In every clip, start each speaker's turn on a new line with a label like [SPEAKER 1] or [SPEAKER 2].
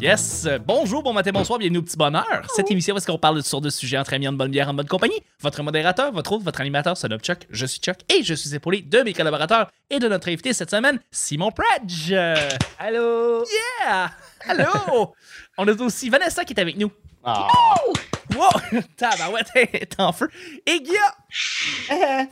[SPEAKER 1] Yes! Bonjour, bon matin, bonsoir, bienvenue au Petit Bonheur. Cette émission, où est-ce qu'on parle de toutes sortes de sujets entre amis, en bonne bière, en bonne compagnie? Votre modérateur, votre autre, votre animateur, c'est Chuck. Je suis Chuck et je suis épaulé de mes collaborateurs et de notre invité cette semaine, Simon Pradge.
[SPEAKER 2] Allô?
[SPEAKER 1] Yeah! Allô! On a aussi Vanessa qui est avec nous.
[SPEAKER 2] Ah.
[SPEAKER 1] Wow! Tabarouette est en feu. Et Guilla!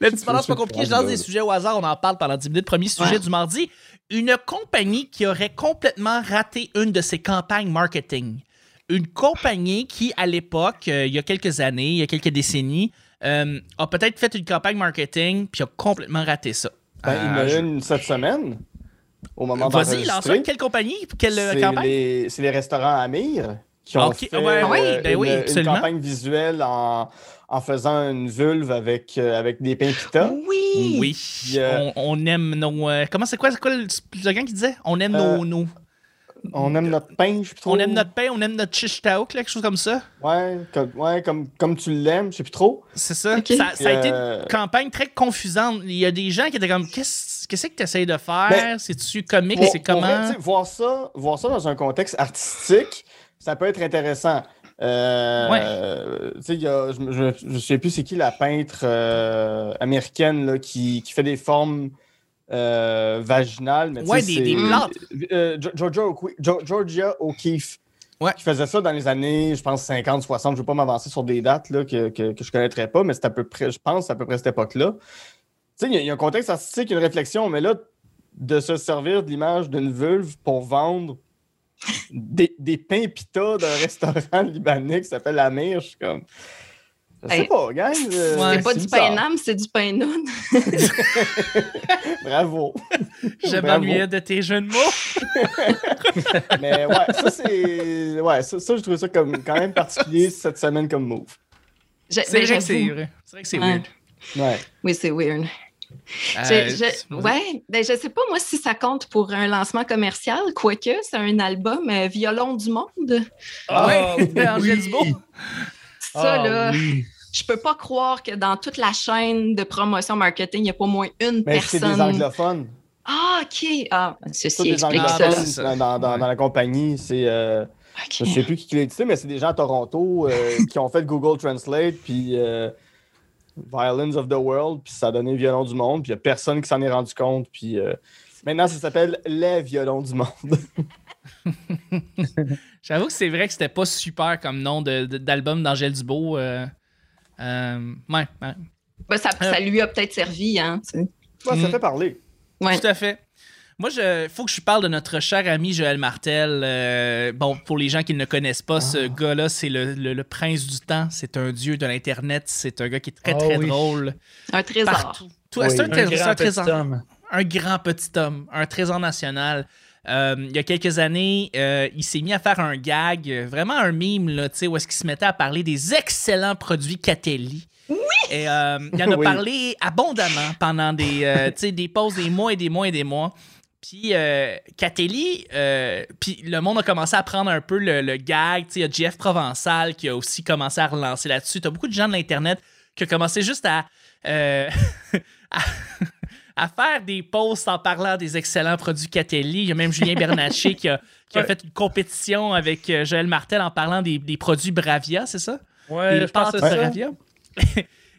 [SPEAKER 1] Le petit bonheur, c'est pas compliqué. Je lance des sujets au hasard, on en parle pendant 10 minutes. Premier sujet du mardi. Une compagnie qui aurait complètement raté une de ses campagnes marketing. Une compagnie qui, à l'époque, euh, il y a quelques années, il y a quelques décennies, euh, a peut-être fait une campagne marketing puis a complètement raté ça.
[SPEAKER 2] Ben, il y en
[SPEAKER 1] Euh,
[SPEAKER 2] a
[SPEAKER 1] je-
[SPEAKER 2] une cette semaine, au moment
[SPEAKER 1] Vas-y, lance
[SPEAKER 2] d'enregistrer.
[SPEAKER 1] Quelle compagnie? Quelle euh,
[SPEAKER 2] C'est
[SPEAKER 1] campagne?
[SPEAKER 2] les, c'est les restaurants Amir qui ont fait
[SPEAKER 1] ouais,
[SPEAKER 2] euh,
[SPEAKER 1] ouais, ben
[SPEAKER 2] une,
[SPEAKER 1] oui,
[SPEAKER 2] une
[SPEAKER 1] absolument.
[SPEAKER 2] campagne visuelle en, en faisant une vulve avec, euh, avec des pains pita.
[SPEAKER 1] Oui. Oui.
[SPEAKER 2] Puis, euh,
[SPEAKER 1] on, on aime nos. euh, comment c'est quoi, c'est quoi le slogan qui disait? On aime
[SPEAKER 2] Euh,
[SPEAKER 1] nos, nos-
[SPEAKER 2] On aime notre pain, je sais plus trop.
[SPEAKER 1] On aime notre pain, on aime notre là, quelque chose comme ça.
[SPEAKER 2] Ouais, comme, ouais, comme, comme tu l'aimes, je sais plus trop.
[SPEAKER 1] C'est ça. Ça, ça a été une campagne très confusante. Il y a des gens qui étaient comme Qu'est-ce qu'est-ce que tu essaies de faire?
[SPEAKER 2] Ben,
[SPEAKER 1] C'est-tu comique? C'est
[SPEAKER 2] vrai,
[SPEAKER 1] comment?
[SPEAKER 2] voir, ça, voir ça dans un contexte artistique, ça peut être intéressant. Euh,
[SPEAKER 1] Ouais.
[SPEAKER 2] y a- je, je sais plus c'est qui la peintre euh, américaine là, qui, qui fait des formes euh, vaginales. Mais
[SPEAKER 1] Ouais, des- des plantes.
[SPEAKER 2] Euh, Georgia, O'Keeffe.
[SPEAKER 1] Ouais.
[SPEAKER 2] Qui faisait ça dans les années, je pense, 50, 60. Je ne veux pas m'avancer sur des dates là, que, que, que je ne connaîtrais pas, mais c'est à peu près, je pense, à peu près cette époque-là. Il y y, a un contexte artistique, une réflexion, mais là, de se servir de l'image d'une vulve pour vendre des, des pains pita d'un restaurant libanais qui s'appelle Amir, je suis comme. Je sais
[SPEAKER 3] Hey.
[SPEAKER 2] pas, gang. euh,
[SPEAKER 1] Ouais,
[SPEAKER 3] C'est pas du
[SPEAKER 2] bizarre.
[SPEAKER 3] pain nam, c'est du pain noun.
[SPEAKER 2] Bravo.
[SPEAKER 1] Je m'ennuyais de tes jeux de mots.
[SPEAKER 2] Mais ouais, ça, c'est. Ouais, ça, ça, je trouve ça comme, quand même particulier cette semaine comme move.
[SPEAKER 1] C'est vrai que c'est vrai. C'est vrai que c'est
[SPEAKER 3] Ouais.
[SPEAKER 1] weird.
[SPEAKER 2] Ouais.
[SPEAKER 3] Oui, c'est weird.
[SPEAKER 1] Euh,
[SPEAKER 3] Je- je- ouais, ben, je sais pas, moi, si ça compte pour un lancement commercial, quoique c'est un album euh, Violon du monde.
[SPEAKER 1] Ah,
[SPEAKER 4] oui.
[SPEAKER 1] ouais.
[SPEAKER 3] Ça,
[SPEAKER 4] Ah,
[SPEAKER 3] là,
[SPEAKER 4] oui.
[SPEAKER 3] je peux pas croire que dans toute la chaîne de promotion marketing, il n'y a pas au moins une
[SPEAKER 2] Mais c'est des
[SPEAKER 3] personne.
[SPEAKER 2] anglophones.
[SPEAKER 3] Ah, OK. Ah,
[SPEAKER 2] Tous
[SPEAKER 3] ceci
[SPEAKER 2] des
[SPEAKER 3] explique
[SPEAKER 2] anglophones
[SPEAKER 3] ça.
[SPEAKER 1] ben, c'est ça.
[SPEAKER 2] dans, dans- dans-
[SPEAKER 1] Ouais.
[SPEAKER 2] dans la compagnie. C'est. euh. Je sais plus qui l'a édité, mais c'est des gens à Toronto euh, qui ont fait Google Translate, puis euh, Violins of the World, puis ça a donné Violon du Monde, puis il n'y a personne qui s'en est rendu compte, puis euh, maintenant ça s'appelle Les Violons du Monde.
[SPEAKER 1] J'avoue que c'est vrai que c'était pas super comme nom d'album d'Angèle Dubois. euh, euh, ouais, ouais.
[SPEAKER 3] Ben, ça,
[SPEAKER 1] Euh,
[SPEAKER 3] ça lui a peut-être servi, hein. sais.
[SPEAKER 2] Ouais, ça
[SPEAKER 1] Mm.
[SPEAKER 2] fait parler.
[SPEAKER 3] Ouais.
[SPEAKER 1] Tout à fait. Moi, il faut que je parle de notre cher ami Joël Martel. Euh, bon, pour les gens qui ne le connaissent pas, ce
[SPEAKER 4] Ah.
[SPEAKER 1] gars-là, c'est le, le- le prince du temps. C'est un dieu de l'Internet. C'est un gars qui est très,
[SPEAKER 4] Ah
[SPEAKER 1] très
[SPEAKER 4] oui.
[SPEAKER 1] drôle.
[SPEAKER 3] Un trésor.
[SPEAKER 1] Partout.
[SPEAKER 2] Oui.
[SPEAKER 1] c'est un,
[SPEAKER 2] Un
[SPEAKER 1] trésor- c'est un
[SPEAKER 4] grand petit
[SPEAKER 1] trésor.
[SPEAKER 4] homme.
[SPEAKER 1] un grand petit homme, un trésor national. Euh, il y a quelques années, euh, il s'est mis à faire un gag, vraiment un mime, là, tu sais, où est-ce qu'il se mettait à parler des excellents produits Catelli. Oui! Et euh, il en a
[SPEAKER 2] Oui.
[SPEAKER 1] parlé abondamment pendant des, euh, tu sais, des pauses, des mois et des mois et des mois. Puis euh, Catelli, euh, puis le monde a commencé à prendre un peu le, le gag. Il y a Jeff Provençal qui a aussi commencé à relancer là-dessus. Tu as beaucoup de gens de l'Internet qui ont commencé juste à, euh, à, à faire des posts en parlant des excellents produits Catelli. Il y a même Julien Bernatchez qui a, qui a
[SPEAKER 4] Ouais.
[SPEAKER 1] fait une compétition avec euh, Joël Martel en parlant des, des produits Bravia, c'est ça?
[SPEAKER 4] Ouais,
[SPEAKER 1] Les
[SPEAKER 4] je pense que.
[SPEAKER 1] Bravia.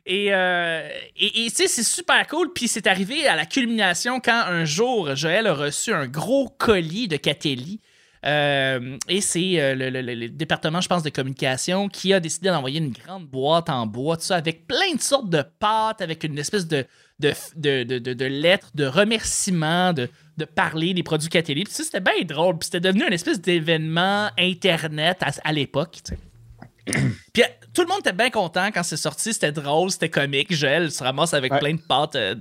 [SPEAKER 1] Et, euh, et, et, tu sais, c'est super cool. Puis c'est arrivé à la culmination quand un jour, Joël a reçu un gros colis de Catelli. Euh, et c'est euh, le, département, je pense, de communication qui a décidé d'envoyer une grande boîte en bois, tout ça, avec plein de sortes de pâtes, avec une espèce de, de, de, de, de- lettres, de remerciements, de, parler des produits Catelli. Puis ça, c'était bien drôle. Puis c'était devenu une espèce d'événement Internet à, l'époque. Puis tout le monde était bien content quand c'est sorti. C'était drôle, c'était comique. Joël se ramasse avec
[SPEAKER 2] Ouais.
[SPEAKER 1] plein de pâtes. euh.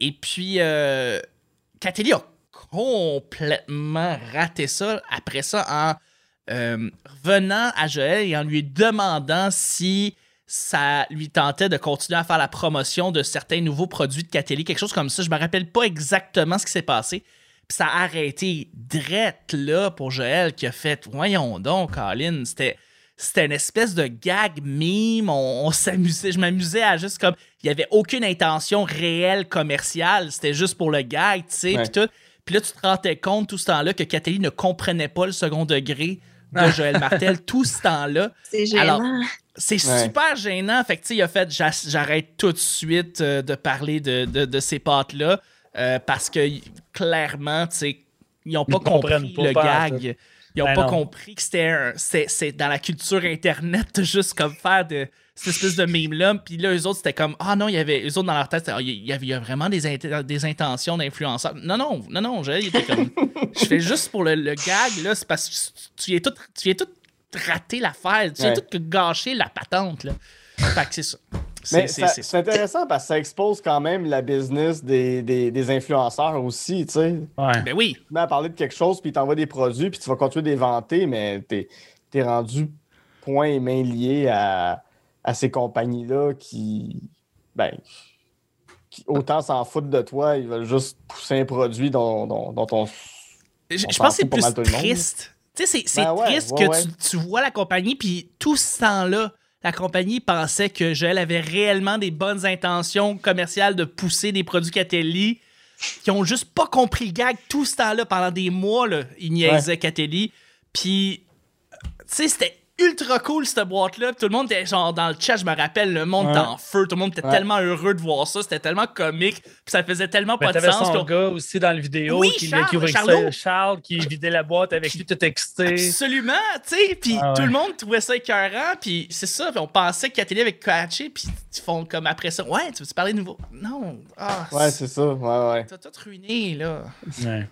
[SPEAKER 1] Et puis, euh, Catelli a complètement raté ça après ça en euh, revenant à Joël et en lui demandant si ça lui tentait de continuer à faire la promotion de certains nouveaux produits de Catelli, quelque chose comme ça. Je me rappelle pas exactement ce qui s'est passé. Puis ça a arrêté drette là pour Joël qui a fait Voyons donc, Colin, c'était. C'était une espèce de gag meme. On, on s'amusait. Je m'amusais à juste comme. Il n'y avait aucune intention réelle commerciale. C'était juste pour le gag, tu sais. Puis tout. Puis là, tu te rendais compte tout ce temps-là que Catherine ne comprenait pas le second degré de Joël Martel tout ce temps-là.
[SPEAKER 3] C'est gênant.
[SPEAKER 1] Alors, C'est
[SPEAKER 2] Ouais.
[SPEAKER 1] super gênant. Fait que, tu sais, il a fait j'a- j'arrête tout de suite euh, de parler de, de, de ces pâtes-là euh, parce que clairement, tu sais, ils n'ont pas
[SPEAKER 4] Ils
[SPEAKER 1] compris
[SPEAKER 4] pas,
[SPEAKER 1] le
[SPEAKER 4] pas
[SPEAKER 1] gag. Ils n'ont
[SPEAKER 4] Ben
[SPEAKER 1] pas
[SPEAKER 4] non.
[SPEAKER 1] compris que c'était un- c'est c'est dans la culture Internet, de juste comme faire de cette espèce de meme-là. Puis là, eux autres, c'était comme Ah non, il y avait, eux autres dans leur tête, Ah, il y avait, y a vraiment des, int- des intentions d'influenceurs. Non, non, non, non, je, comme Je fais juste pour le, le gag, là, c'est parce que tu- tu viens tout, tu viens tout rater l'affaire, tu viens
[SPEAKER 2] Ouais.
[SPEAKER 1] tout gâcher la patente, là. Fait que c'est ça. C'est
[SPEAKER 2] Mais
[SPEAKER 1] c'est-
[SPEAKER 2] intéressant parce que ça expose quand même la business des, des, des influenceurs aussi, tu sais.
[SPEAKER 4] Ouais.
[SPEAKER 1] Ben oui.
[SPEAKER 2] Tu à parler de quelque chose, puis il t'envoie des produits, puis tu vas continuer de les vanter, mais t'es es rendu point et main lié à, à ces compagnies-là qui, ben, qui autant s'en foutent de toi, ils veulent juste pousser un produit dont, dont, dont on...
[SPEAKER 1] Je,
[SPEAKER 2] On
[SPEAKER 1] je
[SPEAKER 2] s'en
[SPEAKER 1] pense que c'est plus triste. Tu sais, c'est c'est
[SPEAKER 2] Ben ouais,
[SPEAKER 1] triste
[SPEAKER 2] ouais,
[SPEAKER 1] que
[SPEAKER 2] ouais.
[SPEAKER 1] Tu, tu vois la compagnie, puis tout ce temps-là, la compagnie pensait que Joël avait réellement des bonnes intentions commerciales de pousser des produits Catelli, qui ont juste pas compris le gag tout ce temps-là. Pendant des mois, là, ils niaisaient Catelli. Puis, tu sais, c'était ultra cool cette boîte-là. Tout le monde était genre dans le chat, je me rappelle, le monde était
[SPEAKER 2] Ouais.
[SPEAKER 1] en feu. Tout le monde était
[SPEAKER 2] Ouais.
[SPEAKER 1] tellement heureux de voir ça. C'était tellement comique. Puis ça faisait tellement
[SPEAKER 4] Mais
[SPEAKER 1] pas de sens.
[SPEAKER 4] son
[SPEAKER 1] on-
[SPEAKER 4] gars aussi dans la vidéo
[SPEAKER 1] Oui,
[SPEAKER 4] qui,
[SPEAKER 1] Charles,
[SPEAKER 4] qui ouvrait
[SPEAKER 1] Charlot.
[SPEAKER 4] ça, Charles qui vidait la boîte avec lui tout excité.
[SPEAKER 1] Absolument, tu sais, puis
[SPEAKER 4] Ah ouais.
[SPEAKER 1] tout le monde trouvait ça écœurant, puis c'est ça, puis on pensait que Catherine avait catché, puis ils font comme après ça, ouais, tu veux parler de nouveau? Non, ah,
[SPEAKER 2] Ouais, c'est ça, ouais, ouais.
[SPEAKER 1] t'as tout ruiné, là.
[SPEAKER 4] Ouais.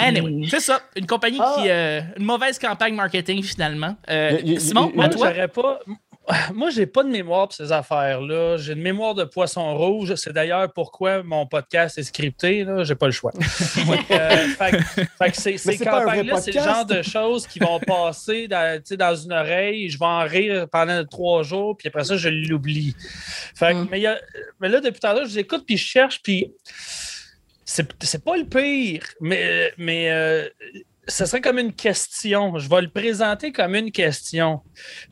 [SPEAKER 1] Anyway, c'est ça, une compagnie
[SPEAKER 2] Ah.
[SPEAKER 1] qui, euh, une mauvaise campagne marketing, finalement. Euh,
[SPEAKER 2] Y- y- y-
[SPEAKER 1] Simon,
[SPEAKER 2] y-
[SPEAKER 1] moi,
[SPEAKER 4] Moi,
[SPEAKER 1] toi?
[SPEAKER 4] pas. Moi, j'ai pas de mémoire pour ces affaires-là. J'ai une mémoire de poisson rouge. C'est d'ailleurs pourquoi mon podcast est scripté. Là, j'ai pas le choix. Euh, fait, que- fait que ces, ces
[SPEAKER 2] c'est pas un vrai
[SPEAKER 4] campagnes-là, c'est le genre de choses qui vont passer dans, tu sais, dans une oreille. Je vais en rire pendant trois jours, puis après ça, je l'oublie. Fait que-
[SPEAKER 3] Mm.
[SPEAKER 4] mais, il y a- mais là, depuis tout à l'heure, je vous écoute, puis je cherche, puis c'est pas le pire, mais, mais euh, ce serait comme une question. Je vais le présenter comme une question.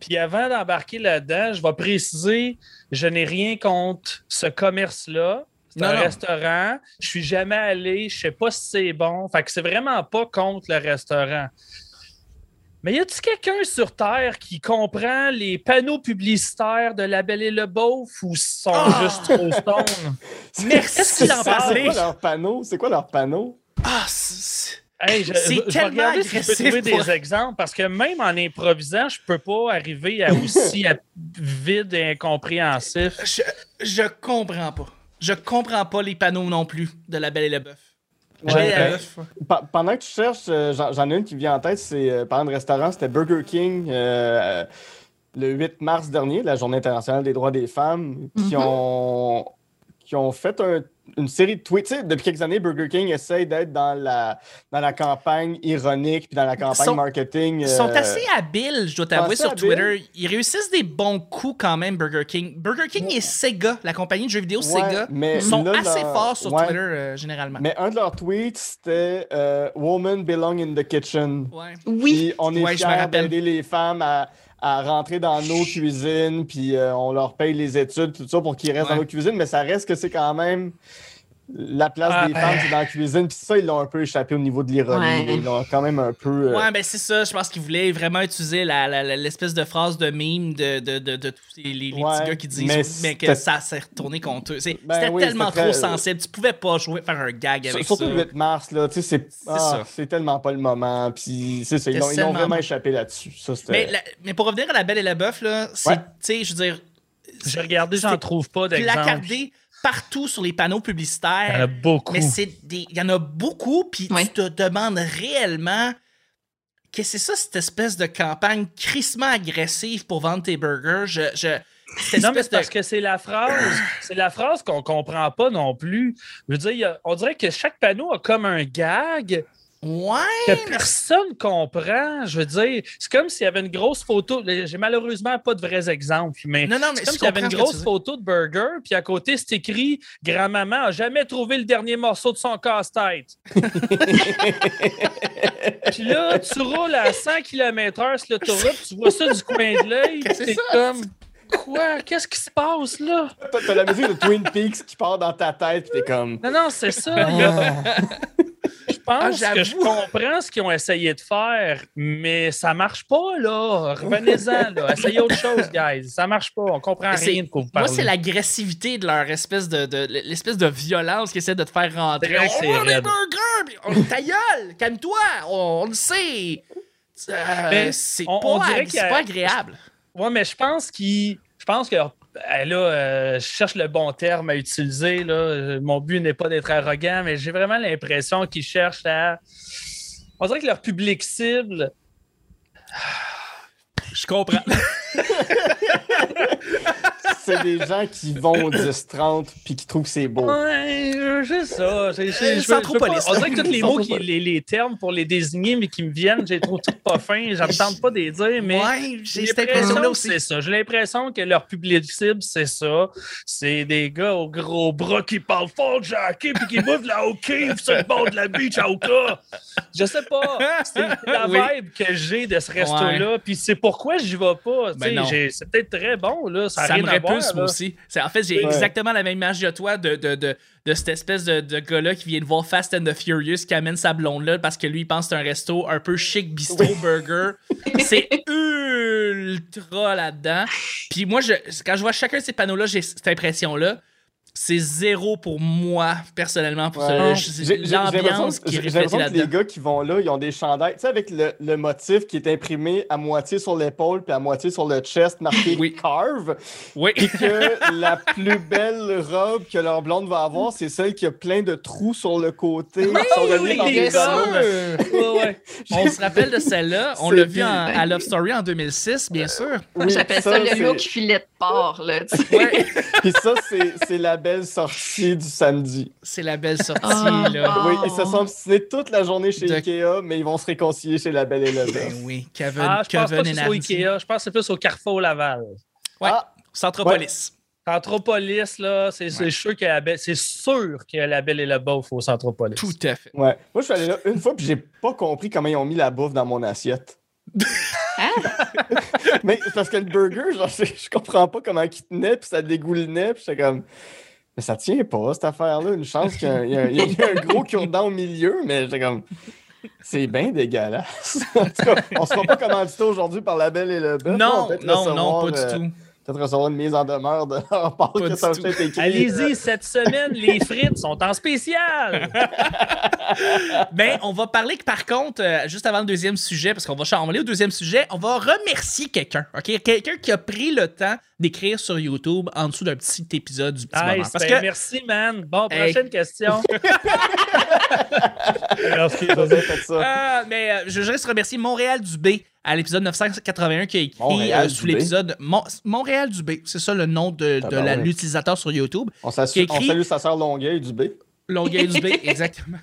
[SPEAKER 4] Puis avant d'embarquer là-dedans, je vais préciser, je n'ai rien contre ce commerce-là. C'est un
[SPEAKER 1] non.
[SPEAKER 4] restaurant. Je suis jamais allé. Je sais pas si c'est bon. Fait que c'est vraiment pas contre le restaurant. Mais y a-t-il quelqu'un sur Terre qui comprend les panneaux publicitaires de La Belle et le Beauf ou sont
[SPEAKER 1] Ah!
[SPEAKER 4] juste trop stone?
[SPEAKER 1] Merci
[SPEAKER 2] C'est
[SPEAKER 1] d'en
[SPEAKER 2] ça,
[SPEAKER 1] parler.
[SPEAKER 2] C'est quoi leur panneau? C'est quoi leur panneau?
[SPEAKER 1] Ah, c'est-
[SPEAKER 4] Hey, je,
[SPEAKER 1] C'est
[SPEAKER 4] je- je vais
[SPEAKER 1] tellement
[SPEAKER 4] regarder si je peux
[SPEAKER 1] agressif
[SPEAKER 4] trouver
[SPEAKER 1] pour-
[SPEAKER 4] des exemples parce que même en improvisant, je peux pas arriver à aussi à- vide et incompréhensif.
[SPEAKER 1] je, je comprends pas. Je comprends pas les panneaux non plus de La Belle et le Bœuf.
[SPEAKER 2] Ouais, pendant que tu cherches, euh, j'en ai une qui vient en tête, c'est euh, parlant de restaurant, c'était Burger King euh, le 8 mars dernier, la Journée internationale des droits des femmes, qui,
[SPEAKER 3] Mhm.
[SPEAKER 2] ont, qui ont fait un- une série de tweets. Tu sais, depuis quelques années, Burger King essaye d'être dans la, dans la campagne ironique puis dans la campagne
[SPEAKER 1] Sont-
[SPEAKER 2] marketing.
[SPEAKER 1] Ils sont
[SPEAKER 2] euh,
[SPEAKER 1] assez habiles, je dois t'avouer, sur
[SPEAKER 2] habiles.
[SPEAKER 1] Twitter. Ils réussissent des bons coups quand même, Burger King. Burger King et Sega, la compagnie de jeux vidéo
[SPEAKER 2] ouais,
[SPEAKER 1] Sega,
[SPEAKER 2] mais
[SPEAKER 1] sont
[SPEAKER 2] là,
[SPEAKER 1] assez
[SPEAKER 2] leur-
[SPEAKER 1] forts sur
[SPEAKER 2] ouais.
[SPEAKER 1] Twitter euh, généralement.
[SPEAKER 2] Mais un de leurs tweets, c'était euh, Woman belong in the kitchen.
[SPEAKER 1] Ouais.
[SPEAKER 3] Oui.
[SPEAKER 2] Puis on est fiers d'aider les femmes à, à rentrer dans nos cuisines, puis euh, on leur paye les études, tout ça pour qu'ils restent
[SPEAKER 1] Ouais.
[SPEAKER 2] dans nos cuisines, mais ça reste que c'est quand même la place
[SPEAKER 4] Ah,
[SPEAKER 2] des
[SPEAKER 4] ben.
[SPEAKER 2] femmes, c'est dans la cuisine. Puis ça, ils l'ont un peu échappé au niveau de l'ironie.
[SPEAKER 3] Ouais.
[SPEAKER 2] Ils l'ont quand même un peu. euh,
[SPEAKER 1] Ouais, ben c'est ça. Je pense qu'ils voulaient vraiment utiliser l'espèce de phrase de meme de, de, de, de tous les, les- les
[SPEAKER 2] Ouais,
[SPEAKER 1] petits gars qui disent
[SPEAKER 2] mais
[SPEAKER 1] mais, que ça s'est retourné contre eux.
[SPEAKER 2] Ben
[SPEAKER 1] C'était
[SPEAKER 2] oui,
[SPEAKER 1] tellement trop
[SPEAKER 2] très-
[SPEAKER 1] sensible. Tu pouvais pas jouer, faire un gag avec
[SPEAKER 2] Surtout
[SPEAKER 1] ça.
[SPEAKER 2] le 8 mars, là, tu sais, c'est ah, c'est tellement pas le moment. Puis c'est ça, ils l'ont- ils l'ont
[SPEAKER 1] tellement
[SPEAKER 2] vraiment échappé là-dessus.
[SPEAKER 1] Mais, la- mais pour revenir à la Belle et la Bœuf, là, c'est,
[SPEAKER 2] Ouais.
[SPEAKER 1] tu sais, je veux dire,
[SPEAKER 4] J'ai regardé, j'en trouve pas d'exemple.
[SPEAKER 1] placardé partout sur les panneaux
[SPEAKER 4] Il y en a
[SPEAKER 1] publicitaires.
[SPEAKER 4] beaucoup.
[SPEAKER 1] Mais c'est des, il y en a beaucoup, puis
[SPEAKER 3] Ouais.
[SPEAKER 1] tu te demandes réellement que c'est ça cette espèce de campagne crissement agressive pour vendre tes burgers. Je,
[SPEAKER 4] Non, mais
[SPEAKER 1] espèce
[SPEAKER 4] c'est
[SPEAKER 1] de
[SPEAKER 4] parce que c'est la phrase, c'est la phrase qu'on comprend pas non plus. Je veux dire, a- on dirait que chaque panneau a comme un gag
[SPEAKER 1] ouais,
[SPEAKER 4] que personne comprend. Je veux dire, c'est comme s'il y avait une grosse photo. J'ai malheureusement pas de vrais exemples, mais
[SPEAKER 1] non non mais
[SPEAKER 4] c'est comme s'il y avait une grosse photo de burger, puis à côté, c'est écrit Grand-maman a jamais trouvé le dernier morceau de son casse-tête. puis là, tu roules à 100 km/h sur l'autoroute, tu vois ça du coin de l'œil,
[SPEAKER 1] C'est
[SPEAKER 4] comme Quoi? Qu'est-ce qui se passe là?
[SPEAKER 2] T'as la musique de Twin Peaks qui part dans ta tête, puis t'es comme.
[SPEAKER 4] Non, non, c'est ça.
[SPEAKER 2] Ah.
[SPEAKER 4] Je pense
[SPEAKER 1] Ah,
[SPEAKER 4] que je comprends ce qu'ils ont essayé de faire, mais ça marche pas, là. Revenez-en, là. Essayez autre chose, guys. Ça marche pas. On comprend rien de quoi vous
[SPEAKER 1] Moi, c'est l'agressivité de leur espèce de, de- l'espèce de violence qu'ils essaient de te faire rentrer.
[SPEAKER 4] Vrai
[SPEAKER 1] on veut des burgers! On- Ta gueule! Calme-toi! On, on le sait! Euh, c'est
[SPEAKER 4] on-
[SPEAKER 1] pas, ag-
[SPEAKER 4] a-
[SPEAKER 1] pas agréable.
[SPEAKER 4] Ouais, mais je pense qu'ils. Je pense que. Là, euh, je cherche le bon terme à utiliser. Là. Mon but n'est pas d'être arrogant, mais j'ai vraiment l'impression qu'ils cherchent à. On dirait que leur public cible.
[SPEAKER 1] Je comprends.
[SPEAKER 2] C'est des gens qui vont au 10-30 puis qui trouvent que c'est beau.
[SPEAKER 4] Ouais, c'est ça. C'est- c'est-
[SPEAKER 1] Euh,
[SPEAKER 4] je je pas-
[SPEAKER 1] Centropolis.
[SPEAKER 4] On dirait que tous les mots, qui, les, les termes pour les désigner, mais qui me viennent, j'ai trop tout pas fin. Je ne tente pas de les dire, mais.
[SPEAKER 1] ouais, j'ai cette
[SPEAKER 4] l'impression
[SPEAKER 1] impression-là
[SPEAKER 4] que
[SPEAKER 1] aussi.
[SPEAKER 4] c'est ça. J'ai l'impression que leur public cible, c'est ça. C'est des gars aux gros bras qui parlent fort, Jackie, puis qui de la hockey sur le bord de la beach à Oka. Je sais pas. C'est la
[SPEAKER 1] Oui.
[SPEAKER 4] vibe que j'ai de ce resto-là. Puis c'est pourquoi j'y vais pas.
[SPEAKER 1] Ben
[SPEAKER 4] c'est peut-être très bon, là. Ça,
[SPEAKER 1] Ça
[SPEAKER 4] rien
[SPEAKER 1] me repousse, moi aussi. En fait, j'ai
[SPEAKER 2] Ouais.
[SPEAKER 1] exactement la même image que toi de, de, de, de cette espèce de, de gars-là qui vient de voir Fast and the Furious qui amène sa blonde-là parce que lui, il pense que c'est un resto un peu chic, bistrot, burger. C'est ultra là-dedans. Puis moi, je, quand je vois chacun de ces panneaux-là, j'ai cette impression-là. C'est zéro pour moi, personnellement, pour
[SPEAKER 2] Ouais.
[SPEAKER 1] ça. L'ambiance
[SPEAKER 2] que-
[SPEAKER 1] qui
[SPEAKER 2] l'impression que les
[SPEAKER 1] là-dedans.
[SPEAKER 2] gars qui vont là, ils ont des chandails, tu sais, avec le, le motif qui est imprimé à moitié sur l'épaule puis à moitié sur le chest, marqué
[SPEAKER 1] Oui.
[SPEAKER 2] Carve,
[SPEAKER 1] Oui.
[SPEAKER 2] et que la plus belle robe que leur blonde va avoir, c'est celle qui a plein de trous sur le côté,
[SPEAKER 4] oui, oui. Ouais, ouais.
[SPEAKER 1] On se rappelle de celle-là. On l'a vu en- à Love Story en 2006, bien sûr.
[SPEAKER 2] Oui,
[SPEAKER 3] J'appelle ça, le
[SPEAKER 2] c'est-
[SPEAKER 3] look filet de porc. Là, tu sais.
[SPEAKER 1] Ouais.
[SPEAKER 2] Puis ça, c'est c'est la belle sortie du samedi.
[SPEAKER 1] C'est la belle sortie,
[SPEAKER 3] Ah.
[SPEAKER 1] là.
[SPEAKER 2] Oui, ils se sont obstinés toute la journée chez
[SPEAKER 1] De-
[SPEAKER 2] Ikea, mais ils vont se réconcilier chez la belle et le
[SPEAKER 1] Ben
[SPEAKER 2] belle.
[SPEAKER 1] oui, Kevin,
[SPEAKER 4] Ah, je pense pas
[SPEAKER 1] Kevin et
[SPEAKER 4] au. Ikea. Je pense que c'est plus au Carrefour Laval.
[SPEAKER 1] Ouais.
[SPEAKER 2] Ah,
[SPEAKER 1] Centropolis.
[SPEAKER 4] Centropolis, là, c'est c'est sûr que la belle, c'est sûr que la belle et le beauf au Centropolis.
[SPEAKER 1] Tout à fait.
[SPEAKER 2] Ouais. Moi, je suis allé là une fois, puis j'ai pas compris comment ils ont mis la bouffe dans mon assiette.
[SPEAKER 3] Hein?
[SPEAKER 2] Mais c'est parce que le burger, genre, je, je comprends pas comment il tenait, puis ça dégoulinait, puis j'étais comme. Mais ça tient pas, cette affaire-là. Une chance qu'il y, a un- gros cure-dent au milieu, mais j'étais comme. C'est bien dégueulasse. en tout cas, on se fera pas commandité aujourd'hui par la belle et le bœuf.
[SPEAKER 1] Non, non, non, pas
[SPEAKER 2] euh,
[SPEAKER 1] du tout.
[SPEAKER 2] Peut-être recevoir une mise en demeure de leur part
[SPEAKER 1] Pas
[SPEAKER 2] que
[SPEAKER 1] du
[SPEAKER 2] ça.
[SPEAKER 4] Allez-y, cette semaine, les frites sont en spécial.
[SPEAKER 1] Ben, on va parler que par contre, euh, juste avant le deuxième sujet, parce qu'on va, cha- on va aller au deuxième sujet, on va remercier quelqu'un, OK? Quelqu'un qui a pris le temps d'écrire sur YouTube en dessous d'un petit épisode du petit moment.
[SPEAKER 4] Nice,
[SPEAKER 1] Parce
[SPEAKER 4] ben,
[SPEAKER 1] que
[SPEAKER 4] Merci, man. Bon,
[SPEAKER 1] Hey.
[SPEAKER 4] prochaine question. Merci,
[SPEAKER 2] Vous avez fait ça.
[SPEAKER 1] Ah, mais euh, je voudrais juste remercier Montréal Dubé à l'épisode 981 qui a écrit
[SPEAKER 2] Montréal
[SPEAKER 1] euh, sous
[SPEAKER 2] Dubé.
[SPEAKER 1] l'épisode Mon- Montréal Dubé. C'est ça le nom de, de l'utilisateur sur YouTube.
[SPEAKER 2] On,
[SPEAKER 1] écrit-
[SPEAKER 2] on salue sa sœur Longueuil du B.
[SPEAKER 1] Longueuil Dubé, exactement.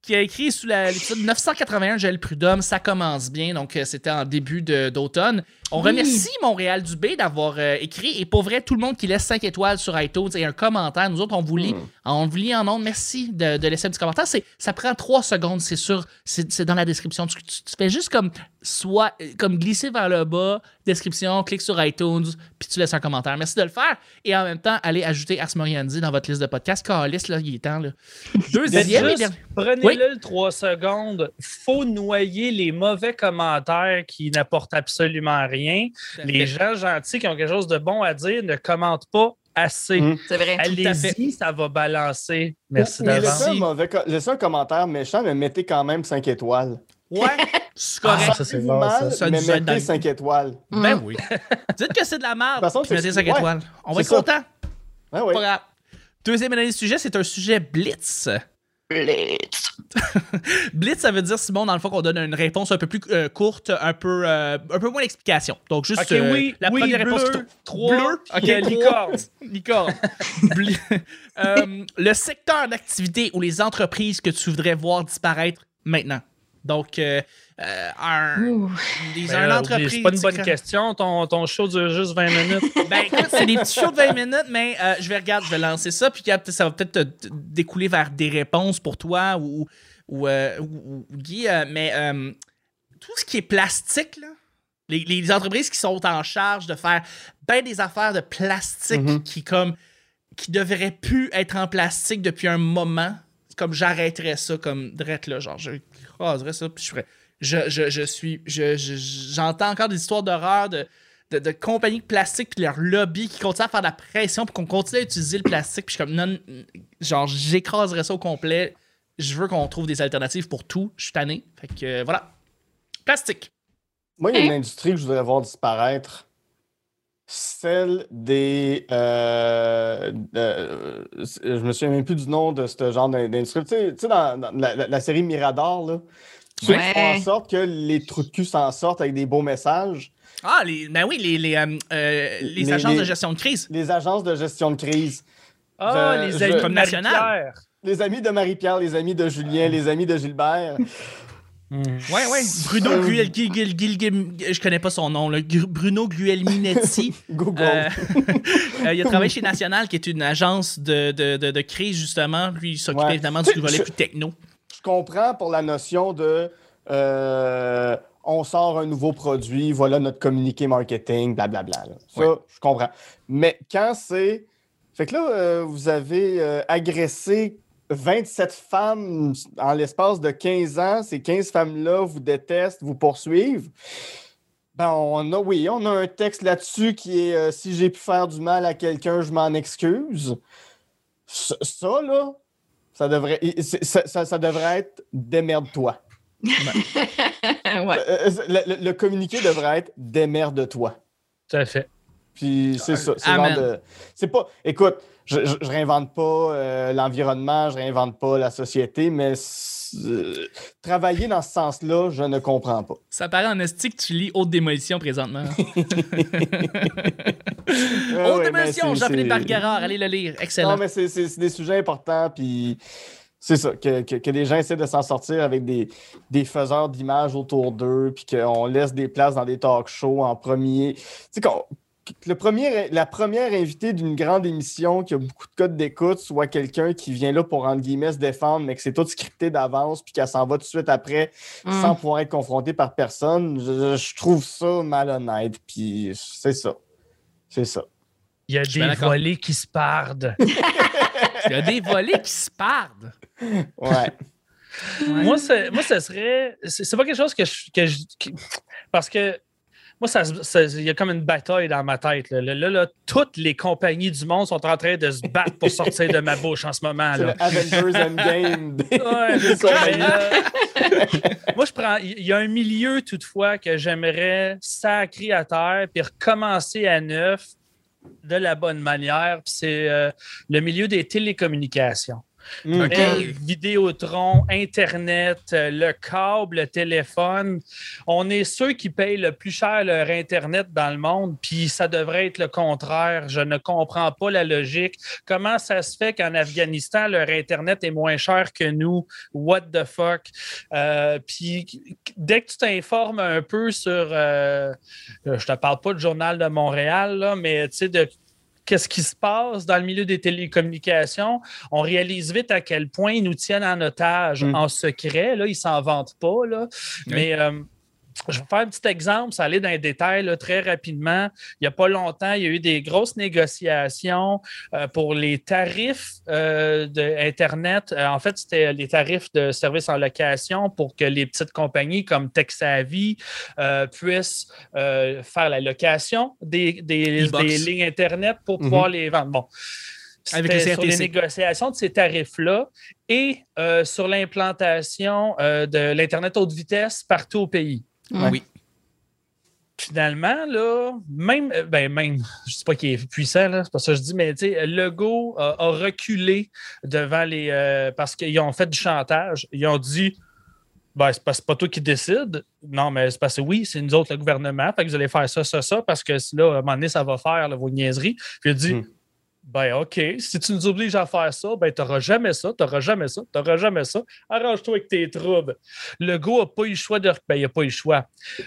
[SPEAKER 1] Qui a écrit sous la- l'épisode 981 Gel Prud'homme, ça commence bien. Donc, euh, c'était en début d'automne. On
[SPEAKER 3] Oui.
[SPEAKER 1] remercie Montréal Dubé d'avoir euh, écrit. Et pour vrai, tout le monde qui laisse 5 étoiles sur iTunes et un commentaire, nous autres, on vous lit.
[SPEAKER 2] Hmm.
[SPEAKER 1] On vous lit en ondes. Merci de, de laisser un petit commentaire. Ça prend 3 secondes, c'est sûr. C'est, dans la description. Tu, tu- tu fais juste comme soit comme glisser vers le bas, description, clique sur iTunes, puis tu laisses un commentaire. Merci de le faire. Et en même temps, allez ajouter Ars Moriendi dans votre liste de podcasts. Calice, là, il est temps. Là. Deuxième et dernier.
[SPEAKER 4] Prenez-le
[SPEAKER 1] Oui.
[SPEAKER 4] le 3 secondes. faut noyer les mauvais commentaires qui n'apportent absolument rien. Les gens gentils qui ont quelque chose de bon à dire ne commentent pas assez.
[SPEAKER 2] Mm.
[SPEAKER 3] C'est vrai.
[SPEAKER 1] à fait.
[SPEAKER 4] Allez-y, ça va balancer. Merci
[SPEAKER 2] Mais laissez
[SPEAKER 4] d'avance.
[SPEAKER 2] un, mauvais co- laissez un commentaire méchant, mais mettez quand même 5 étoiles.
[SPEAKER 1] Ouais, c'est correct.
[SPEAKER 4] Ah, ça, c'est bon,
[SPEAKER 2] mal,
[SPEAKER 1] ça.
[SPEAKER 2] Mais
[SPEAKER 1] dans
[SPEAKER 2] mettez
[SPEAKER 1] le-
[SPEAKER 2] 5 étoiles.
[SPEAKER 1] Ben
[SPEAKER 3] Mm.
[SPEAKER 1] oui. Dites que c'est de la merde.
[SPEAKER 2] De toute façon,
[SPEAKER 1] mettez
[SPEAKER 2] c'est-
[SPEAKER 1] 5
[SPEAKER 2] ouais,
[SPEAKER 1] étoiles. On va être
[SPEAKER 2] ça.
[SPEAKER 1] content.
[SPEAKER 2] Ouais, ouais.
[SPEAKER 1] Grave. Deuxième analyse du sujet, c'est un sujet blitz.
[SPEAKER 3] Blitz.
[SPEAKER 1] Blitz, ça veut dire, Simon, dans le fond, qu'on donne une réponse un peu plus euh, courte, un peu, euh, un peu moins d'explication. Donc, juste euh,
[SPEAKER 4] oui,
[SPEAKER 1] la
[SPEAKER 4] oui,
[SPEAKER 1] première
[SPEAKER 4] bleu,
[SPEAKER 1] réponse.
[SPEAKER 4] trois,
[SPEAKER 1] Bleu,
[SPEAKER 4] puis,
[SPEAKER 1] ok, trois.
[SPEAKER 4] licorne.
[SPEAKER 1] Licorne. Bli- Euh, le secteur d'activité ou les entreprises que tu voudrais voir disparaître maintenant? Donc, euh, euh, un, des,
[SPEAKER 4] Ben
[SPEAKER 1] entreprise.
[SPEAKER 4] C'est pas une bonne question. Ton, ton show dure juste 20 minutes.
[SPEAKER 1] Ben écoute, c'est des petits shows de 20 minutes, mais euh, je vais regarder, je vais lancer ça, puis ça va peut-être te- te découler vers des réponses pour toi ou, ou, euh, ou- ou Guy. euh, mais euh, tout ce qui est plastique, là, les, les entreprises qui sont en charge de faire ben des affaires de plastique
[SPEAKER 2] Mhm.
[SPEAKER 1] qui comme qui devraient plus être en plastique depuis un moment, comme j'arrêterais ça comme drette là, genre je craserais ça puis je ferais je, je, je suis je, je- j'entends encore des histoires d'horreur de de, de compagnies de plastique puis leur lobby qui continuent à faire de la pression pour qu'on continue à utiliser le plastique puis je suis comme non genre j'écraserais ça au complet. Je veux qu'on trouve des alternatives pour tout. Je suis tanné. Fait que euh, voilà. Plastique.
[SPEAKER 2] Moi, il y a une industrie que je voudrais voir disparaître. Celle des. euh, euh, je me souviens même plus du nom de ce genre d'in- d'industrie. Tu sais, tu sais, dans, dans la, la- la série Mirador, là, ceux qui font en
[SPEAKER 3] Ouais.
[SPEAKER 2] sorte que les trous de cul s'en sortent avec des beaux messages.
[SPEAKER 1] ah les ben oui les les, euh, euh, les
[SPEAKER 2] Les-
[SPEAKER 1] agences
[SPEAKER 2] les-
[SPEAKER 1] de gestion de crise
[SPEAKER 2] Les agences de gestion de crise.
[SPEAKER 4] Ah,
[SPEAKER 2] Je-
[SPEAKER 4] les
[SPEAKER 2] je-
[SPEAKER 4] amis
[SPEAKER 1] Comme
[SPEAKER 4] de
[SPEAKER 1] national.
[SPEAKER 4] Marie-Pierre.
[SPEAKER 2] Les amis de Marie-Pierre, les amis de Julien, les amis de Gilbert.
[SPEAKER 1] Ouais, ouais. Bruno
[SPEAKER 2] Euh,
[SPEAKER 1] Guel, Gil- je connais pas son nom, là. Bruno Guelminetti.
[SPEAKER 2] Google.
[SPEAKER 1] Euh, euh, il a travaillé chez National, qui est une agence de, de, de, de crise, justement. Lui, il s'occupait
[SPEAKER 2] Ouais.
[SPEAKER 1] évidemment du volet plus techno.
[SPEAKER 2] Je comprends pour la notion de euh, on sort un nouveau produit, voilà notre communiqué marketing, blablabla. là. Ça,
[SPEAKER 1] Ouais.
[SPEAKER 2] je comprends. Mais quand c'est. Fait que là, vous avez agressé 27 femmes en l'espace de 15 ans. Ces 15 femmes-là vous détestent, vous poursuivent. Ben, on a, oui, on a un texte là-dessus qui est euh, si j'ai pu faire du mal à quelqu'un, je m'en excuse. Ça, ça, là, ça devrait, ça, ça- ça devrait être démerde-toi.
[SPEAKER 3] ouais.
[SPEAKER 2] Euh, Le, le- le communiqué devrait être démerde-toi.
[SPEAKER 4] Tout à fait.
[SPEAKER 2] Puis c'est ça. C'est pas. Écoute, je, je, je réinvente pas euh, l'environnement, je réinvente pas la société, mais euh, travailler dans ce sens-là, je ne comprends pas.
[SPEAKER 1] Ça paraît en esti que tu lis Haute Démolition présentement.
[SPEAKER 2] Ah
[SPEAKER 1] Haute
[SPEAKER 2] ouais, ben,
[SPEAKER 1] Démolition, Jean-Philippe Barguerard, allez le lire. Excellent.
[SPEAKER 2] Non, mais c'est- des sujets importants, puis c'est ça, que, que, que les gens essaient de s'en sortir avec des, des faiseurs d'images autour d'eux, puis qu'on laisse des places dans des talk shows en premier. Tu sais, le premier, la première invitée d'une grande émission qui a beaucoup de codes d'écoute soit quelqu'un qui vient là pour, entre guillemets, se défendre, mais que c'est tout scripté d'avance, puis qu'elle s'en va tout de suite après
[SPEAKER 3] Mm.
[SPEAKER 2] sans pouvoir être confrontée par personne. Je, je trouve ça malhonnête, puis c'est ça. C'est ça.
[SPEAKER 4] Il y a
[SPEAKER 1] Je
[SPEAKER 4] des volets qui se pardent.
[SPEAKER 1] Il y a des volets qui se pardent.
[SPEAKER 2] Ouais.
[SPEAKER 4] moi, c'est- moi, ce serait. C'est pas quelque chose que je. que je- qui- parce que. Moi, il y a comme une bataille dans ma tête. Là. Là, là, là, toutes les compagnies du monde sont en train de se battre pour sortir de ma bouche en ce moment.
[SPEAKER 2] C'est
[SPEAKER 4] Là.
[SPEAKER 2] le Avengers Endgame. des-
[SPEAKER 4] Ouais,
[SPEAKER 2] des
[SPEAKER 4] là, moi, je prends. Il y a un milieu, toutefois, que j'aimerais sacrer à terre puis recommencer à neuf de la bonne manière. puis C'est euh, le milieu des télécommunications.
[SPEAKER 2] Mm.
[SPEAKER 4] Vidéotron, Internet, euh, le câble, le téléphone. On est ceux qui payent le plus cher leur Internet dans le monde, puis ça devrait être le contraire. Je ne comprends pas la logique. Comment ça se fait qu'en Afghanistan, leur Internet est moins cher que nous? What the fuck? Euh, puis dès que tu t'informes un peu sur, euh, je te parle pas du journal de Montréal, là, mais tu sais, de qu'est-ce qui se passe dans le milieu des télécommunications, on réalise vite à quel point ils nous tiennent en otage
[SPEAKER 2] Mm.
[SPEAKER 4] en secret. Là, ils s'en vantent pas. Là. Mais euh, je vais faire un petit exemple, ça aller dans les détails là, très rapidement. Il n'y a pas longtemps, il y a eu des grosses négociations euh, pour les tarifs euh, d'Internet. Euh, en fait, c'était les tarifs de services en location pour que les petites compagnies comme euh, puissent faire la location des, des,
[SPEAKER 1] E-box.
[SPEAKER 4] des lignes Internet pour pouvoir les vendre. Bon.
[SPEAKER 1] Avec
[SPEAKER 4] sur les négociations de ces tarifs-là et sur l'implantation de l'Internet haute vitesse partout au pays.
[SPEAKER 3] Ouais.
[SPEAKER 1] Oui.
[SPEAKER 4] Finalement, là, même, euh, ben même, je ne dis pas qu'il est puissant, là, c'est pas ça que je dis, mais tu sais, Legault a, a reculé devant les. euh, parce qu'ils ont fait du chantage. Ils ont dit ben, c'est pas, pas toi qui décide. Non, mais c'est parce que oui, c'est nous autres, le gouvernement. Fait que vous allez faire ça, ça, ça, parce que là, à un moment donné, ça va faire là, vos niaiseries. Puis il a dit
[SPEAKER 2] Hmm.
[SPEAKER 4] Ben, OK, si tu nous obliges à faire ça, ben, t'auras jamais ça, t'auras jamais ça, t'auras jamais ça. Arrange-toi avec tes troubles. Le gars n'a pas eu le choix de. Ben, il n'a pas eu le choix.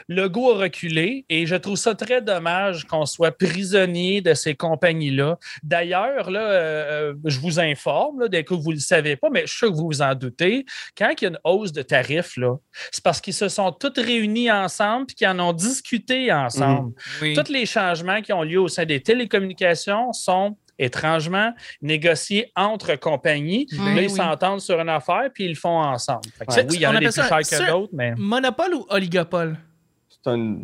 [SPEAKER 4] Le gars a reculé et je trouve ça très dommage qu'on soit prisonnier de ces compagnies-là. D'ailleurs, là, euh, euh, je vous informe, là, dès que vous ne le savez pas, mais je suis sûr que vous vous en doutez, quand il y a une hausse de tarifs, là, c'est parce qu'ils se sont tous réunis ensemble et qu'ils en ont discuté ensemble.
[SPEAKER 1] Oui.
[SPEAKER 4] Tous les changements qui ont lieu au sein des télécommunications sont étrangement, négocié entre compagnies. Là, ils
[SPEAKER 3] oui.
[SPEAKER 4] s'entendent sur une affaire, puis ils le font ensemble. Fait que
[SPEAKER 1] Ouais.
[SPEAKER 4] Oui, il y en a des plus
[SPEAKER 1] ça-
[SPEAKER 4] chers que d'autres, mais.
[SPEAKER 1] Monopole ou oligopole?
[SPEAKER 2] C'est un.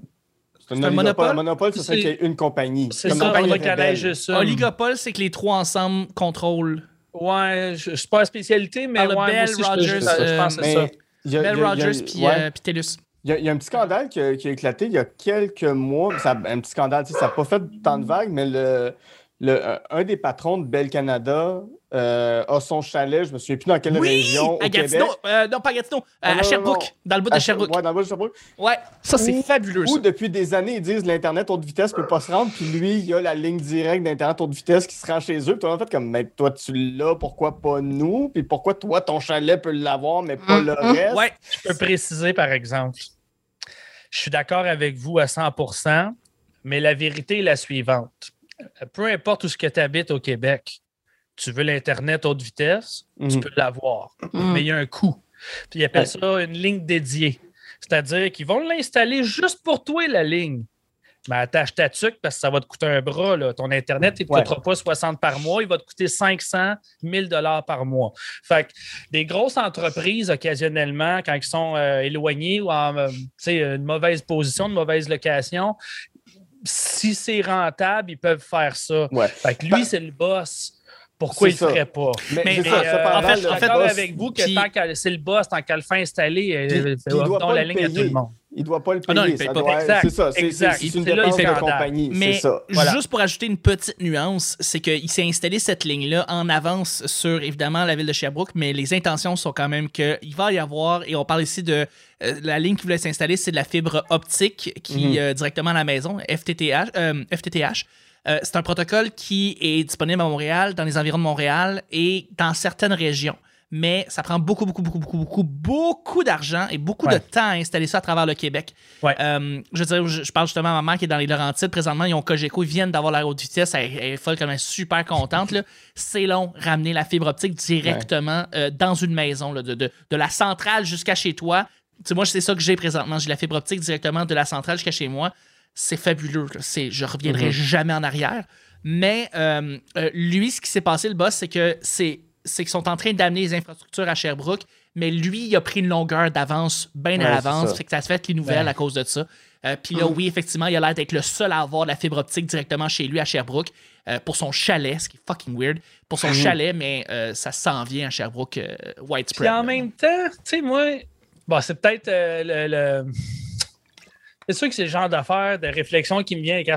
[SPEAKER 2] C'est un,
[SPEAKER 1] C'est un
[SPEAKER 2] oligopole.
[SPEAKER 1] monopole?
[SPEAKER 2] Monopole, ce serait
[SPEAKER 4] C'est-
[SPEAKER 2] qu'il y ait une compagnie.
[SPEAKER 4] C'est
[SPEAKER 2] Comme
[SPEAKER 4] ça,
[SPEAKER 2] Compagnie
[SPEAKER 4] juste ça.
[SPEAKER 1] Oligopole, c'est que les trois ensemble contrôlent.
[SPEAKER 4] Ouais, je, je suis pas la spécialité, mais
[SPEAKER 1] le
[SPEAKER 4] moi
[SPEAKER 1] Bell,
[SPEAKER 4] aussi,
[SPEAKER 1] Rogers,
[SPEAKER 4] je, je pense que c'est ça.
[SPEAKER 2] y a-
[SPEAKER 1] Bell
[SPEAKER 2] y a- a-
[SPEAKER 1] Rogers puis
[SPEAKER 2] ouais.
[SPEAKER 1] euh, puis TELUS.
[SPEAKER 2] Il y, a, y a un petit scandale qui a, qui a éclaté il y a quelques mois. Ça- un petit scandale, tu sais, ça n'a pas fait tant de vagues, mais le, le- un- un des patrons de Bell Canada euh, a son chalet, je me souviens plus dans quelle
[SPEAKER 1] Oui!
[SPEAKER 2] région
[SPEAKER 1] À Gatineau.
[SPEAKER 2] Québec.
[SPEAKER 1] Euh, non, pas à Gatineau. euh,
[SPEAKER 2] non,
[SPEAKER 1] à Sherbrooke.
[SPEAKER 2] non.
[SPEAKER 1] Dans le bout de
[SPEAKER 2] À-
[SPEAKER 1] Sherbrooke.
[SPEAKER 2] Ouais, dans le bout de Sherbrooke.
[SPEAKER 1] Ouais, ça, c'est
[SPEAKER 2] Où-
[SPEAKER 1] fabuleux. ça.
[SPEAKER 2] Où depuis des années, ils disent l'Internet haute vitesse peut pas se rendre, puis lui, il y a la ligne directe d'Internet haute vitesse qui se rend chez eux. Puis toi, en fait, comme, mais toi, tu l'as, pourquoi pas nous? Puis pourquoi toi, ton chalet peut l'avoir, mais pas le
[SPEAKER 3] Mhm.
[SPEAKER 2] reste?
[SPEAKER 1] Ouais.
[SPEAKER 4] Je peux préciser, par exemple, je suis d'accord avec vous à 100% mais la vérité est la suivante. Peu importe où ce que tu habites au Québec, tu veux l'Internet haute vitesse, tu
[SPEAKER 2] Mhm.
[SPEAKER 4] peux l'avoir.
[SPEAKER 3] Mm.
[SPEAKER 4] Mais il y a un coût. Puis ils appellent
[SPEAKER 2] Ouais.
[SPEAKER 4] ça une ligne dédiée. C'est-à-dire qu'ils vont l'installer juste pour toi, la ligne. Mais attache ta tuque parce que ça va te coûter un bras. là. Ton Internet, il ne te
[SPEAKER 2] Ouais.
[SPEAKER 4] coûtera pas 60 par mois, il va te coûter 500, 1000 dollars par mois. Fait que des grosses entreprises, occasionnellement, quand ils sont euh, éloignés ou en euh, une mauvaise position, une mauvaise location, si c'est rentable, ils peuvent faire ça.
[SPEAKER 2] Ouais.
[SPEAKER 4] Fait que lui, c'est le boss. Pourquoi il ne
[SPEAKER 2] ça.
[SPEAKER 4] ferait pas?
[SPEAKER 2] Mais,
[SPEAKER 1] Mais,
[SPEAKER 2] c'est
[SPEAKER 1] euh,
[SPEAKER 2] ça,
[SPEAKER 1] en fait-
[SPEAKER 4] Je suis
[SPEAKER 1] en fait,
[SPEAKER 4] avec vous que tant qu'elle- c'est le boss, tant qu'elle le fait installer, euh,
[SPEAKER 2] Puis-
[SPEAKER 4] euh,
[SPEAKER 2] puis il doit pas
[SPEAKER 4] la
[SPEAKER 2] le
[SPEAKER 4] ligne à tout
[SPEAKER 2] payer.
[SPEAKER 4] le monde.
[SPEAKER 2] il doit pas le
[SPEAKER 1] Ah non,
[SPEAKER 2] payer.
[SPEAKER 1] il paye
[SPEAKER 2] ça
[SPEAKER 1] pas.
[SPEAKER 2] doit-
[SPEAKER 4] Exact,
[SPEAKER 2] C'est ça, c'est une dépense de compagnie.
[SPEAKER 1] Mais
[SPEAKER 2] ça.
[SPEAKER 4] Voilà.
[SPEAKER 1] juste pour ajouter une petite nuance, c'est qu'il s'est installé cette ligne-là en avance sur, évidemment, la ville de Sherbrooke, mais les intentions sont quand même qu'il va y avoir, et on parle ici de euh, la ligne qui voulait s'installer, c'est de la fibre optique qui
[SPEAKER 2] Mhm.
[SPEAKER 1] euh, directement à la maison, FTTH. euh, FTTH. Euh, c'est un protocole qui est disponible à Montréal, dans les environs de Montréal et dans certaines régions. Mais ça prend beaucoup, beaucoup, beaucoup, beaucoup, beaucoup, beaucoup d'argent et beaucoup de temps à installer ça à travers le Québec.
[SPEAKER 4] Ouais.
[SPEAKER 1] Euh, je veux dire, je, je parle justement à ma mère qui est dans les Laurentides. Présentement, ils ont Cogeco, ils viennent d'avoir la haute vitesse. Elle, elle est folle, comme elle super contente. C'est long, ramener la fibre optique directement euh, dans une maison, là, de, de, de la centrale jusqu'à chez toi. Tu sais, moi, c'est ça que j'ai présentement. J'ai la fibre optique directement de la centrale jusqu'à chez moi. C'est fabuleux. C'est, je reviendrai
[SPEAKER 2] Mhm.
[SPEAKER 1] jamais en arrière. Mais euh, euh, lui, ce qui s'est passé, le boss, c'est que c'est, c'est qu'ils sont en train d'amener les infrastructures à Sherbrooke, mais lui, il a pris une longueur d'avance bien
[SPEAKER 2] Ouais,
[SPEAKER 1] à l'avance. Fait que ça se fait les nouvelles
[SPEAKER 4] Ouais.
[SPEAKER 1] à cause de ça. Euh, Puis là,
[SPEAKER 3] Mm.
[SPEAKER 1] oui, effectivement, il a l'air d'être le seul à avoir la fibre optique directement chez lui à Sherbrooke pour son chalet, ce qui est fucking weird. Pour son
[SPEAKER 2] Mhm.
[SPEAKER 1] chalet, mais ça s'en vient à Sherbrooke widespread.
[SPEAKER 4] Puis en
[SPEAKER 1] là.
[SPEAKER 4] même temps, tu sais, moi, bon, c'est peut-être le. le- C'est sûr que c'est le genre d'affaire, de réflexion qui me vient avec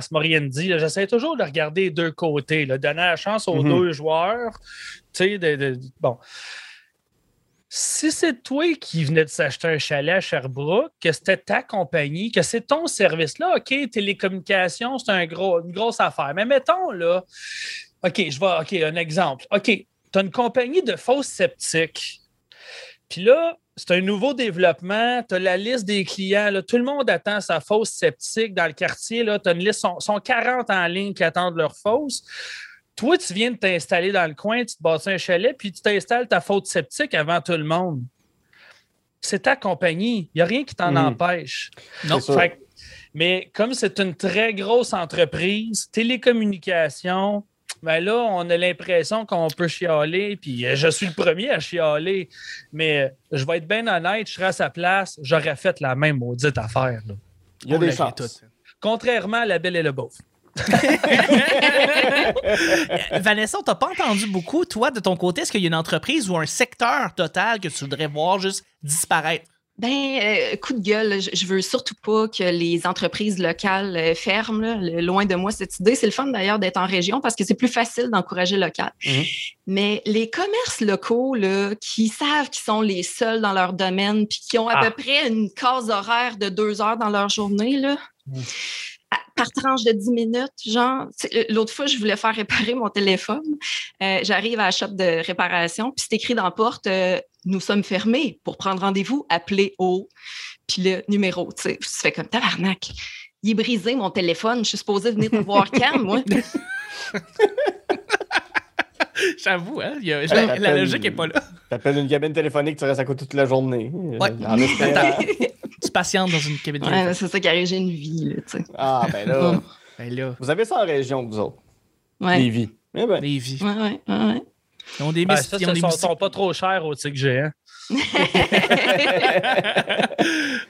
[SPEAKER 4] là, J'essaie toujours de regarder les deux côtés, là, donner la chance aux
[SPEAKER 2] Mhm.
[SPEAKER 4] deux joueurs. Tu sais, de, de- bon. Si c'est toi qui venais de s'acheter un chalet à Sherbrooke, que c'était ta compagnie, que c'est ton service-là, OK, télécommunication, c'est un gros, une grosse affaire. Mais mettons, là, OK, je vais, OK, un exemple. OK, tu as une compagnie de fausses sceptiques. Puis là, c'est un nouveau développement. Tu as la liste des clients. là. Tout le monde attend sa fausse sceptique dans le quartier. Tu as une liste, sont, sont 40 en ligne qui attendent leur fausse. Toi, tu viens de t'installer dans le coin, tu te bâtis un chalet, puis tu t'installes ta faute sceptique avant tout le monde. C'est ta compagnie. Il n'y a rien qui t'en
[SPEAKER 2] Mhm.
[SPEAKER 4] empêche.
[SPEAKER 1] Non.
[SPEAKER 4] Fait mais comme c'est une très grosse entreprise, télécommunications, ben là, on a l'impression qu'on peut chialer, puis euh, je suis le premier à chialer, mais euh, je vais être bien honnête, je serais à sa place, j'aurais fait la même maudite affaire. là.
[SPEAKER 2] Il y a
[SPEAKER 1] On
[SPEAKER 2] des chances.
[SPEAKER 4] Contrairement à la belle et le beauf.
[SPEAKER 1] Vanessa, on t'a pas entendu beaucoup. Toi, de ton côté, est-ce qu'il y a une entreprise ou un secteur total que tu voudrais voir juste disparaître?
[SPEAKER 3] Ben, euh, coup de gueule, je, je veux surtout pas que les entreprises locales euh, ferment. là. Le- loin de moi cette idée. C'est le fun d'ailleurs d'être en région parce que c'est plus facile d'encourager local.
[SPEAKER 2] Mhm.
[SPEAKER 3] Mais les commerces locaux là, qui savent qu'ils sont les seuls dans leur domaine puis qui ont à
[SPEAKER 4] Ah.
[SPEAKER 3] peu près une case horaire de deux heures dans leur journée, là,
[SPEAKER 4] Mhm.
[SPEAKER 3] à- par tranche de 10 minutes, genre, l'autre fois, je voulais faire réparer mon téléphone. Euh, J'arrive à la shop de réparation, puis c'est écrit dans la porte Nous sommes fermés. Pour prendre rendez-vous, appelez au. Puis le numéro, tu sais. Tu fais comme tabarnak. Il est brisé, mon téléphone. Je suis supposée venir te voir quand, moi?
[SPEAKER 1] J'avoue, hein, y a- la, logique est pas là.
[SPEAKER 2] T'appelles une cabine téléphonique, tu restes à côté toute la journée. Euh,
[SPEAKER 1] Ouais.
[SPEAKER 2] en espérant-
[SPEAKER 1] Tu patientes dans une cabine.
[SPEAKER 3] Ouais,
[SPEAKER 1] téléphonique.
[SPEAKER 3] c'est ça qui arrive, j'ai une vie, là, tu sais.
[SPEAKER 2] Ah, ben là.
[SPEAKER 1] Ben là.
[SPEAKER 2] Vous avez ça en région, vous autres?
[SPEAKER 3] Ouais.
[SPEAKER 2] Lévis. Eh ben,
[SPEAKER 3] ouais, ouais, ouais.
[SPEAKER 1] Ils ont des
[SPEAKER 4] Ben, ça,
[SPEAKER 1] ils ont
[SPEAKER 4] ce
[SPEAKER 1] des
[SPEAKER 4] sont, pas trop chers au tigre géant.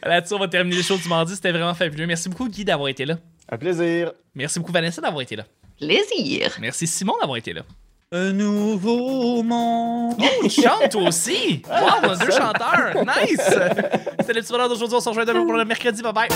[SPEAKER 1] Là-dessus, on va terminer les choses du mardi. C'était vraiment fabuleux. Merci beaucoup, Guy, d'avoir été là.
[SPEAKER 2] un plaisir.
[SPEAKER 1] Merci beaucoup, Vanessa, d'avoir été là.
[SPEAKER 3] Plaisir.
[SPEAKER 1] Merci, Simon, d'avoir été là.
[SPEAKER 4] Un nouveau monde.
[SPEAKER 1] Oh, tu chantes toi aussi! Wow, on a deux chanteurs! Nice! C'était le petit bonheur d'aujourd'hui. On se rejoint demain pour le mercredi. Bye bye!